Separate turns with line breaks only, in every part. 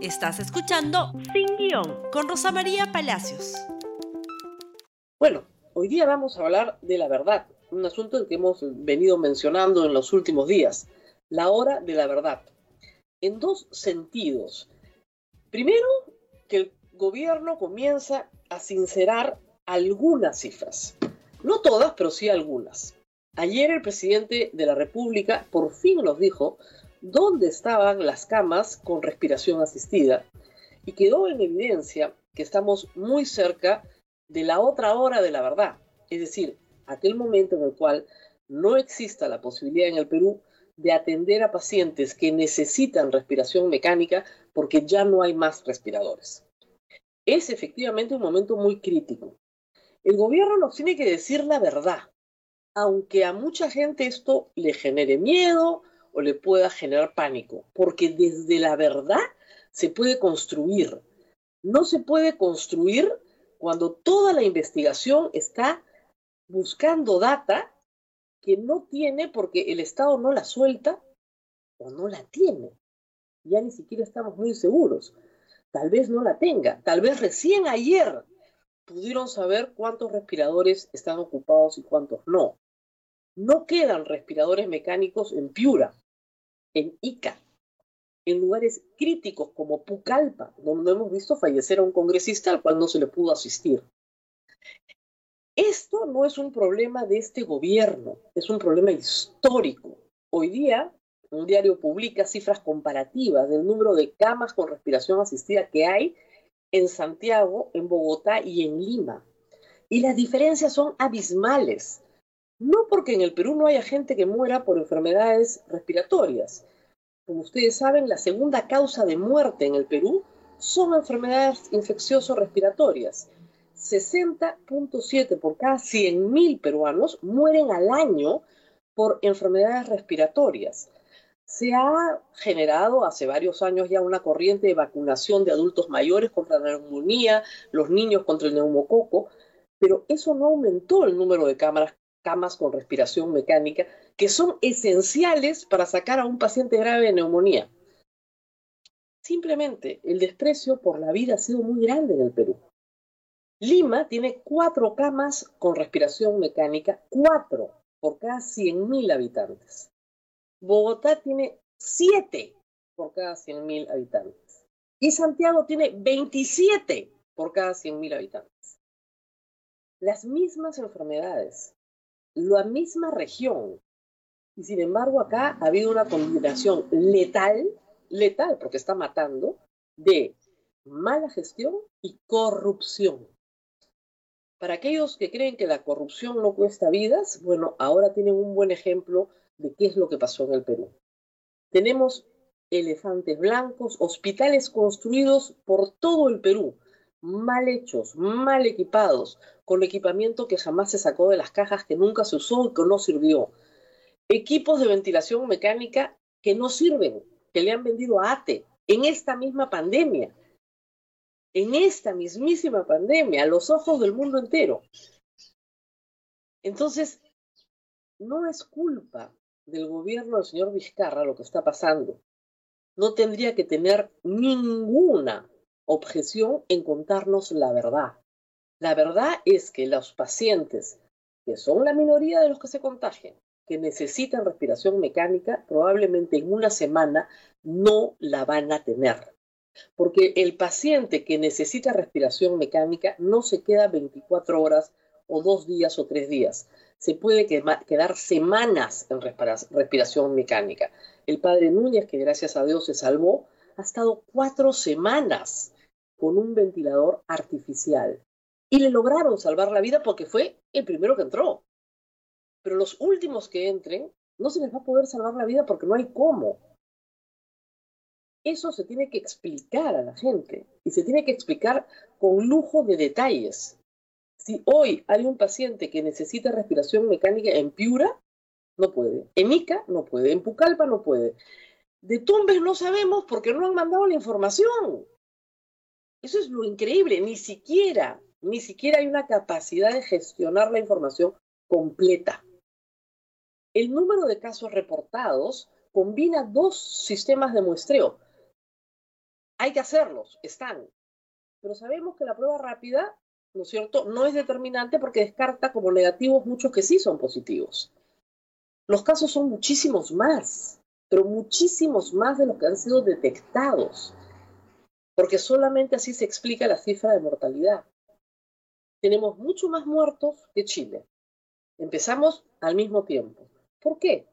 Estás escuchando Sin Guión con Rosa María Palacios.
Bueno, hoy día vamos a hablar de la verdad, un asunto que hemos venido mencionando en los últimos días, la hora de la verdad, en dos sentidos. Primero, que el gobierno comienza a sincerar algunas cifras, no todas, pero sí algunas. Ayer el presidente de la República por fin nos dijo dónde estaban las camas con respiración asistida y quedó en evidencia que estamos muy cerca de la otra hora de la verdad, es decir, aquel momento en el cual no exista la posibilidad en el Perú de atender a pacientes que necesitan respiración mecánica porque ya no hay más respiradores. Es efectivamente un momento muy crítico. El gobierno nos tiene que decir la verdad, aunque a mucha gente esto le genere miedo o le pueda generar pánico, porque desde la verdad se puede construir. No se puede construir cuando toda la investigación está buscando data que no tiene porque el Estado no la suelta o no la tiene. Ya ni siquiera estamos muy seguros. Tal vez no la tenga. Tal vez recién ayer pudieron saber cuántos respiradores están ocupados y cuántos no. No quedan respiradores mecánicos en Piura, en Ica, en lugares críticos como Pucallpa, donde hemos visto fallecer a un congresista al cual no se le pudo asistir. Esto no es un problema de este gobierno, es un problema histórico. Hoy día, un diario publica cifras comparativas del número de camas con respiración asistida que hay en Santiago, en Bogotá y en Lima. Y las diferencias son abismales. No porque en el Perú no haya gente que muera por enfermedades respiratorias. Como ustedes saben, la segunda causa de muerte en el Perú son enfermedades infeccioso-respiratorias. 60.7 por cada 100.000 peruanos mueren al año por enfermedades respiratorias. Se ha generado hace varios años ya una corriente de vacunación de adultos mayores contra la neumonía, los niños contra el neumococo, pero eso no aumentó el número de cámaras camas con respiración mecánica, que son esenciales para sacar a un paciente grave de neumonía. Simplemente el desprecio por la vida ha sido muy grande en el Perú. Lima tiene cuatro camas con respiración mecánica, cuatro por cada 100.000 habitantes. Bogotá tiene siete por cada 100.000 habitantes. Y Santiago tiene 27 por cada 100.000 habitantes. Las mismas enfermedades, la misma región. Y sin embargo acá ha habido una combinación letal, letal porque está matando, de mala gestión y corrupción. Para aquellos que creen que la corrupción no cuesta vidas, bueno, ahora tienen un buen ejemplo de qué es lo que pasó en el Perú. Tenemos elefantes blancos, hospitales construidos por todo el Perú, mal hechos, mal equipados, con equipamiento que jamás se sacó de las cajas, que nunca se usó y que no sirvió. Equipos de ventilación mecánica que no sirven, que le han vendido a ATE en esta misma pandemia, en esta mismísima pandemia, a los ojos del mundo entero. Entonces, no es culpa del gobierno del señor Vizcarra lo que está pasando. No tendría que tener ninguna objeción en contarnos la verdad. La verdad es que los pacientes, que son la minoría de los que se contagian, que necesitan respiración mecánica, probablemente en una semana no la van a tener. Porque el paciente que necesita respiración mecánica no se queda 24 horas o dos días o tres días. Se puede quedar semanas en respiración mecánica. El padre Núñez, que gracias a Dios se salvó, ha estado cuatro semanas con un ventilador artificial. Y le lograron salvar la vida porque fue el primero que entró. Pero los últimos que entren, no se les va a poder salvar la vida porque no hay cómo. Eso se tiene que explicar a la gente y se tiene que explicar con lujo de detalles. Si hoy hay un paciente que necesita respiración mecánica en Piura, no puede. En Ica no puede. En Pucallpa no puede. De Tumbes no sabemos porque no han mandado la información. Eso es lo increíble, ni siquiera, ni siquiera hay una capacidad de gestionar la información completa. El número de casos reportados combina dos sistemas de muestreo. hay que hacerlos, están. Pero sabemos que la prueba rápida, ¿no es cierto?, no es determinante porque descarta como negativos muchos que sí son positivos. Los casos son muchísimos más, pero muchísimos más de los que han sido detectados, porque solamente así se explica la cifra de mortalidad. Tenemos mucho más muertos que Chile. Empezamos al mismo tiempo. ¿Por qué?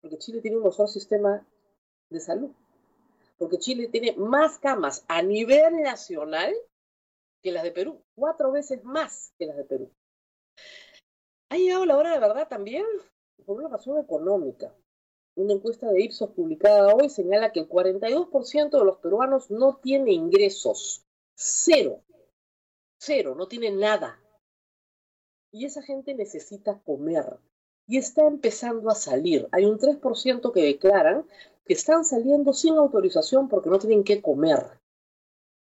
Porque Chile tiene un mejor sistema de salud. Porque Chile tiene más camas a nivel nacional que las de Perú. Cuatro veces más que las de Perú. Ha llegado la hora de verdad también por una razón económica. Una encuesta de Ipsos publicada hoy señala que el 42% de los peruanos no tiene ingresos. Cero. Cero, no tiene nada. Y esa gente necesita comer. Y está empezando a salir. Hay un 3% que declaran que están saliendo sin autorización porque no tienen que comer.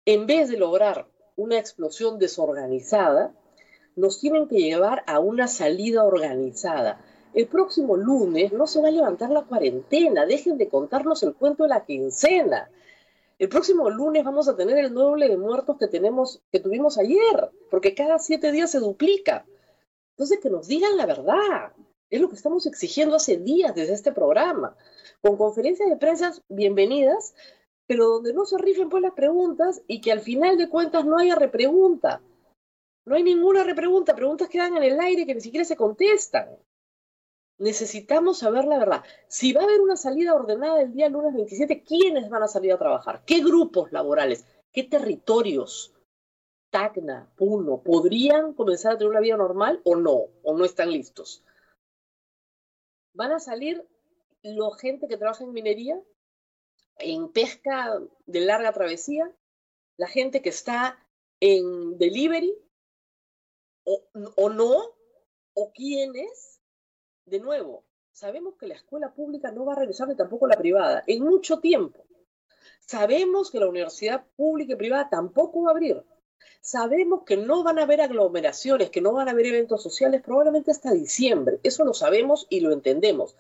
En vez de lograr una explosión desorganizada, nos tienen que llevar a una salida organizada el próximo lunes no se va a levantar la cuarentena, dejen de contarnos el cuento de la quincena. El próximo lunes vamos a tener el doble de muertos que, tenemos, que tuvimos ayer, porque cada siete días se duplica. Entonces, que nos digan la verdad. Es lo que estamos exigiendo hace días desde este programa. Con conferencias de prensa bienvenidas, pero donde no se rifen pues las preguntas y que al final de cuentas no haya repregunta. No hay ninguna repregunta, preguntas quedan en el aire que ni siquiera se contestan necesitamos saber la verdad. Si va a haber una salida ordenada el día lunes 27, ¿quiénes van a salir a trabajar? ¿Qué grupos laborales? ¿Qué territorios? Tacna, Puno, ¿podrían comenzar a tener una vida normal o no? ¿O no están listos? ¿Van a salir la gente que trabaja en minería, en pesca de larga travesía, la gente que está en delivery o, o no? ¿O quiénes? De nuevo, sabemos que la escuela pública no va a regresar ni tampoco la privada en mucho tiempo. Sabemos que la universidad pública y privada tampoco va a abrir. Sabemos que no van a haber aglomeraciones, que no van a haber eventos sociales probablemente hasta diciembre. Eso lo sabemos y lo entendemos.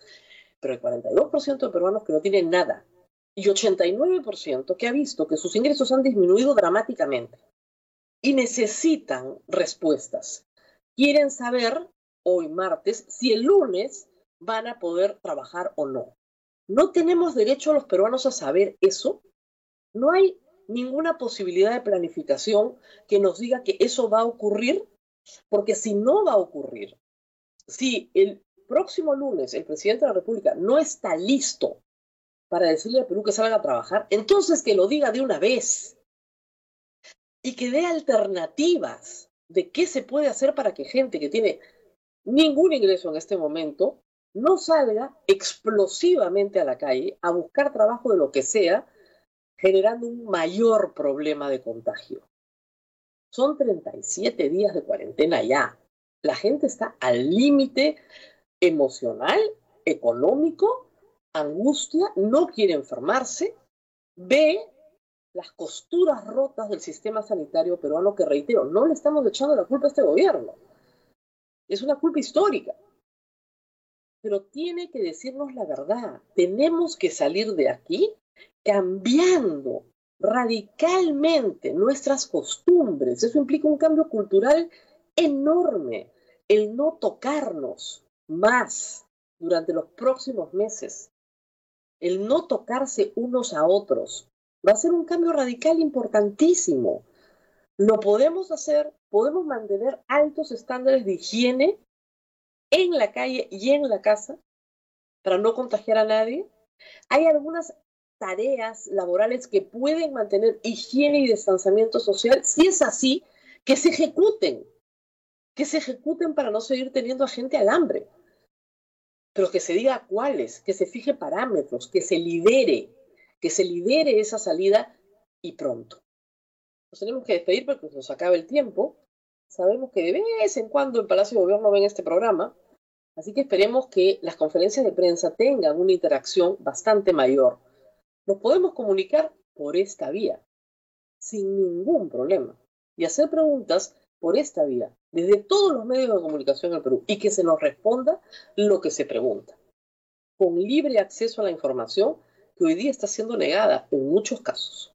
Pero hay 42% de peruanos que no tienen nada y 89% que ha visto que sus ingresos han disminuido dramáticamente y necesitan respuestas. Quieren saber hoy martes si el lunes van a poder trabajar o no. ¿No tenemos derecho los peruanos a saber eso? No hay ninguna posibilidad de planificación que nos diga que eso va a ocurrir, porque si no va a ocurrir, si el próximo lunes el presidente de la República no está listo para decirle al Perú que salga a trabajar, entonces que lo diga de una vez y que dé alternativas de qué se puede hacer para que gente que tiene ningún ingreso en este momento, no salga explosivamente a la calle a buscar trabajo de lo que sea, generando un mayor problema de contagio. Son 37 días de cuarentena ya. La gente está al límite emocional, económico, angustia, no quiere enfermarse, ve las costuras rotas del sistema sanitario peruano que reitero, no le estamos echando la culpa a este gobierno es una culpa histórica. Pero tiene que decirnos la verdad. Tenemos que salir de aquí cambiando radicalmente nuestras costumbres. Eso implica un cambio cultural enorme. El no tocarnos más durante los próximos meses. El no tocarse unos a otros. Va a ser un cambio radical importantísimo. Lo podemos hacer, podemos mantener altos estándares de higiene en la calle y en la casa para no contagiar a nadie. Hay algunas tareas laborales que pueden mantener higiene y distanciamiento social. Si es así, que se ejecuten, que se ejecuten para no seguir teniendo a gente al hambre. Pero que se diga cuáles, que se fije parámetros, que se lidere, que se lidere esa salida y pronto nos tenemos que despedir porque nos acaba el tiempo. Sabemos que de vez en cuando el Palacio de Gobierno ven este programa, así que esperemos que las conferencias de prensa tengan una interacción bastante mayor. Nos podemos comunicar por esta vía, sin ningún problema, y hacer preguntas por esta vía, desde todos los medios de comunicación en Perú, y que se nos responda lo que se pregunta, con libre acceso a la información que hoy día está siendo negada en muchos casos.